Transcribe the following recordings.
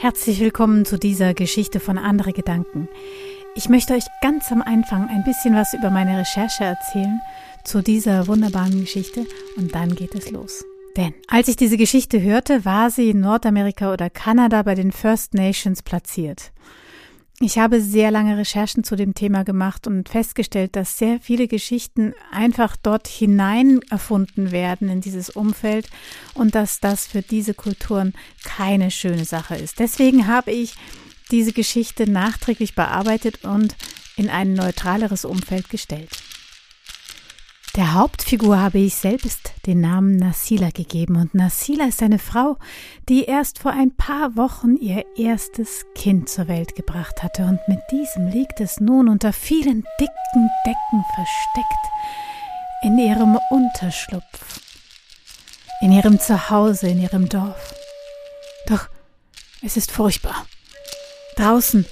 Herzlich willkommen zu dieser Geschichte von Andere Gedanken. Ich möchte euch ganz am Anfang ein bisschen was über meine Recherche erzählen zu dieser wunderbaren Geschichte und dann geht es los. Denn als ich diese Geschichte hörte, war sie in Nordamerika oder Kanada bei den First Nations platziert. Ich habe sehr lange Recherchen zu dem Thema gemacht und festgestellt, dass sehr viele Geschichten einfach dort hinein erfunden werden in dieses Umfeld und dass das für diese Kulturen keine schöne Sache ist. Deswegen habe ich diese Geschichte nachträglich bearbeitet und in ein neutraleres Umfeld gestellt. Der Hauptfigur habe ich selbst den Namen Nasila gegeben und Nasila ist eine Frau, die erst vor ein paar Wochen ihr erstes Kind zur Welt gebracht hatte und mit diesem liegt es nun unter vielen dicken Decken versteckt in ihrem Unterschlupf, in ihrem Zuhause, in ihrem Dorf. Doch es ist furchtbar. Draußen,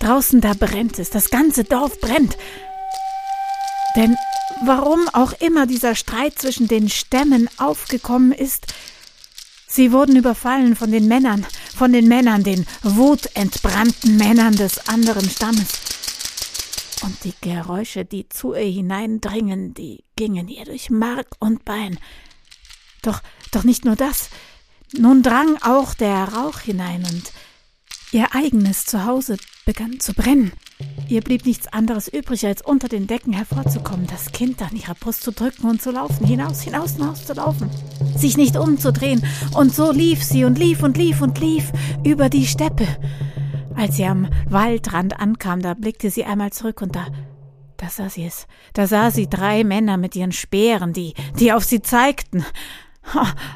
draußen da brennt es, das ganze Dorf brennt. Denn warum auch immer dieser Streit zwischen den Stämmen aufgekommen ist, sie wurden überfallen von den Männern, von den Männern, den wutentbrannten Männern des anderen Stammes. Und die Geräusche, die zu ihr hineindringen, die gingen ihr durch Mark und Bein. Doch, doch nicht nur das. Nun drang auch der Rauch hinein und ihr eigenes Zuhause begann zu brennen. Ihr blieb nichts anderes übrig, als unter den Decken hervorzukommen, das Kind an ihrer Brust zu drücken und zu laufen, hinaus, hinaus, hinaus zu laufen, sich nicht umzudrehen. Und so lief sie und lief und lief und lief über die Steppe. Als sie am Waldrand ankam, da blickte sie einmal zurück und da da sah sie es. Da sah sie drei Männer mit ihren Speeren, die, die auf sie zeigten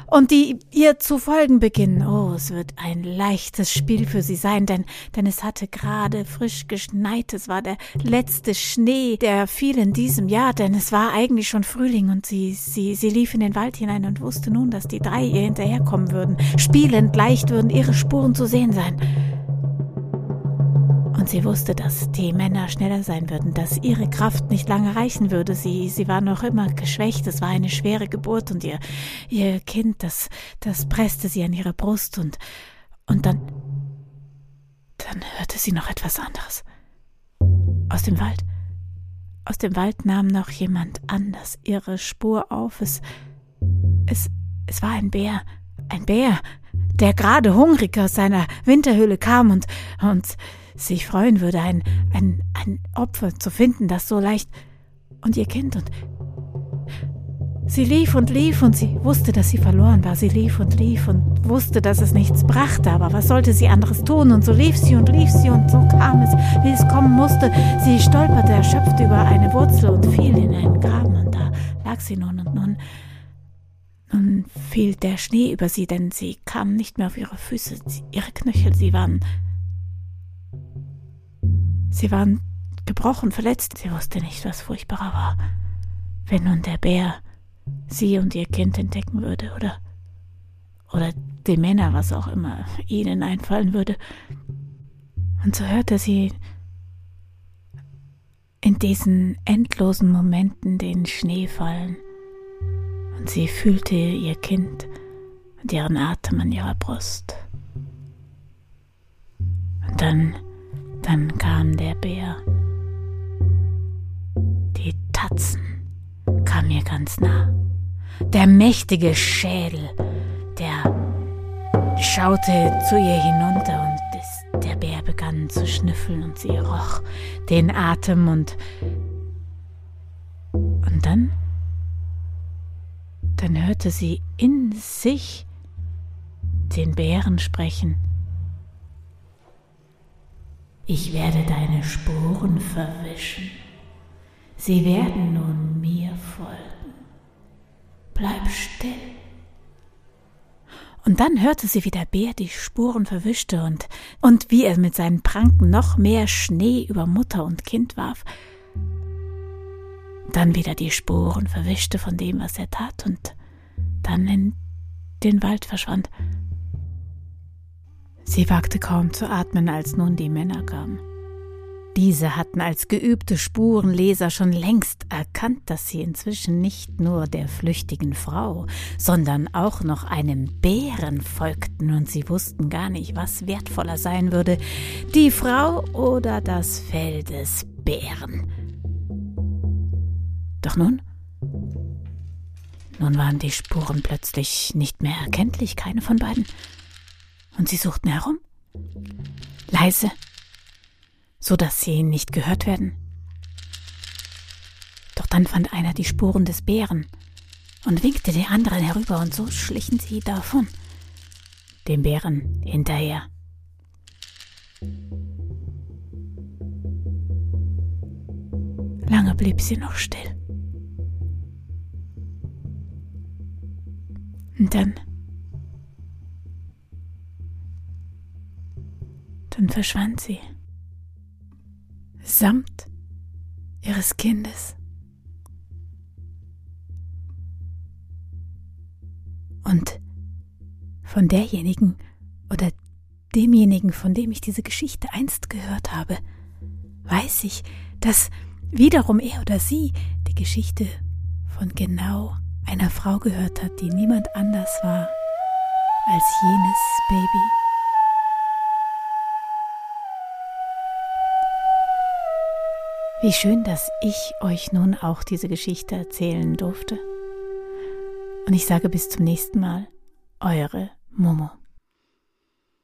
und die ihr zu folgen beginnen. Oh, es wird ein leichtes Spiel für sie sein, denn, denn es hatte gerade frisch geschneit. Es war der letzte Schnee, der fiel in diesem Jahr, denn es war eigentlich schon Frühling und sie, sie, sie lief in den Wald hinein und wusste nun, dass die drei ihr hinterherkommen würden. Spielend leicht würden ihre Spuren zu sehen sein. Und sie wusste, dass die Männer schneller sein würden, dass ihre Kraft nicht lange reichen würde. Sie, sie war noch immer geschwächt. Es war eine schwere Geburt und ihr, ihr Kind, das, das presste sie an ihre Brust und, und dann, dann hörte sie noch etwas anderes. Aus dem Wald. Aus dem Wald nahm noch jemand anders ihre Spur auf. Es, es, es war ein Bär. Ein Bär, der gerade hungrig aus seiner Winterhöhle kam und, und sich freuen würde, ein, ein, ein Opfer zu finden, das so leicht und ihr Kind und Sie lief und lief und sie wusste, dass sie verloren war. Sie lief und lief und wusste, dass es nichts brachte, aber was sollte sie anderes tun? Und so lief sie und lief sie und so kam es, wie es kommen musste. Sie stolperte erschöpft über eine Wurzel und fiel in einen Graben und da lag sie nun und nun. Nun fiel der Schnee über sie, denn sie kam nicht mehr auf ihre Füße, ihre Knöchel, sie waren Sie waren gebrochen, verletzt. Sie wusste nicht, was furchtbarer war. Wenn nun der Bär sie und ihr Kind entdecken würde, oder, oder die Männer, was auch immer ihnen einfallen würde. Und so hörte sie in diesen endlosen Momenten den Schnee fallen. Und sie fühlte ihr Kind und ihren Atem an ihrer Brust. Und dann dann kam der Bär. Die Tatzen kamen mir ganz nah. Der mächtige Schädel, der schaute zu ihr hinunter und der Bär begann zu schnüffeln und sie roch den Atem und und dann dann hörte sie in sich den Bären sprechen. Ich werde deine Spuren verwischen. Sie werden nun mir folgen. Bleib still. Und dann hörte sie, wie der Bär die Spuren verwischte und, und wie er mit seinen Pranken noch mehr Schnee über Mutter und Kind warf. Dann wieder die Spuren verwischte von dem, was er tat und dann in den Wald verschwand. Sie wagte kaum zu atmen, als nun die Männer kamen. Diese hatten als geübte Spurenleser schon längst erkannt, dass sie inzwischen nicht nur der flüchtigen Frau, sondern auch noch einem Bären folgten, und sie wussten gar nicht, was wertvoller sein würde, die Frau oder das Fell des Bären. Doch nun? Nun waren die Spuren plötzlich nicht mehr erkenntlich, keine von beiden. Und sie suchten herum. Leise, so dass sie nicht gehört werden. Doch dann fand einer die Spuren des Bären und winkte den anderen herüber, und so schlichen sie davon, dem Bären hinterher. Lange blieb sie noch still. Und dann, dann verschwand sie samt ihres Kindes. Und von derjenigen oder demjenigen, von dem ich diese Geschichte einst gehört habe, weiß ich, dass wiederum er oder sie die Geschichte von genau einer Frau gehört hat, die niemand anders war als jenes Baby. Wie schön, dass ich euch nun auch diese Geschichte erzählen durfte. Und ich sage bis zum nächsten Mal, eure Momo.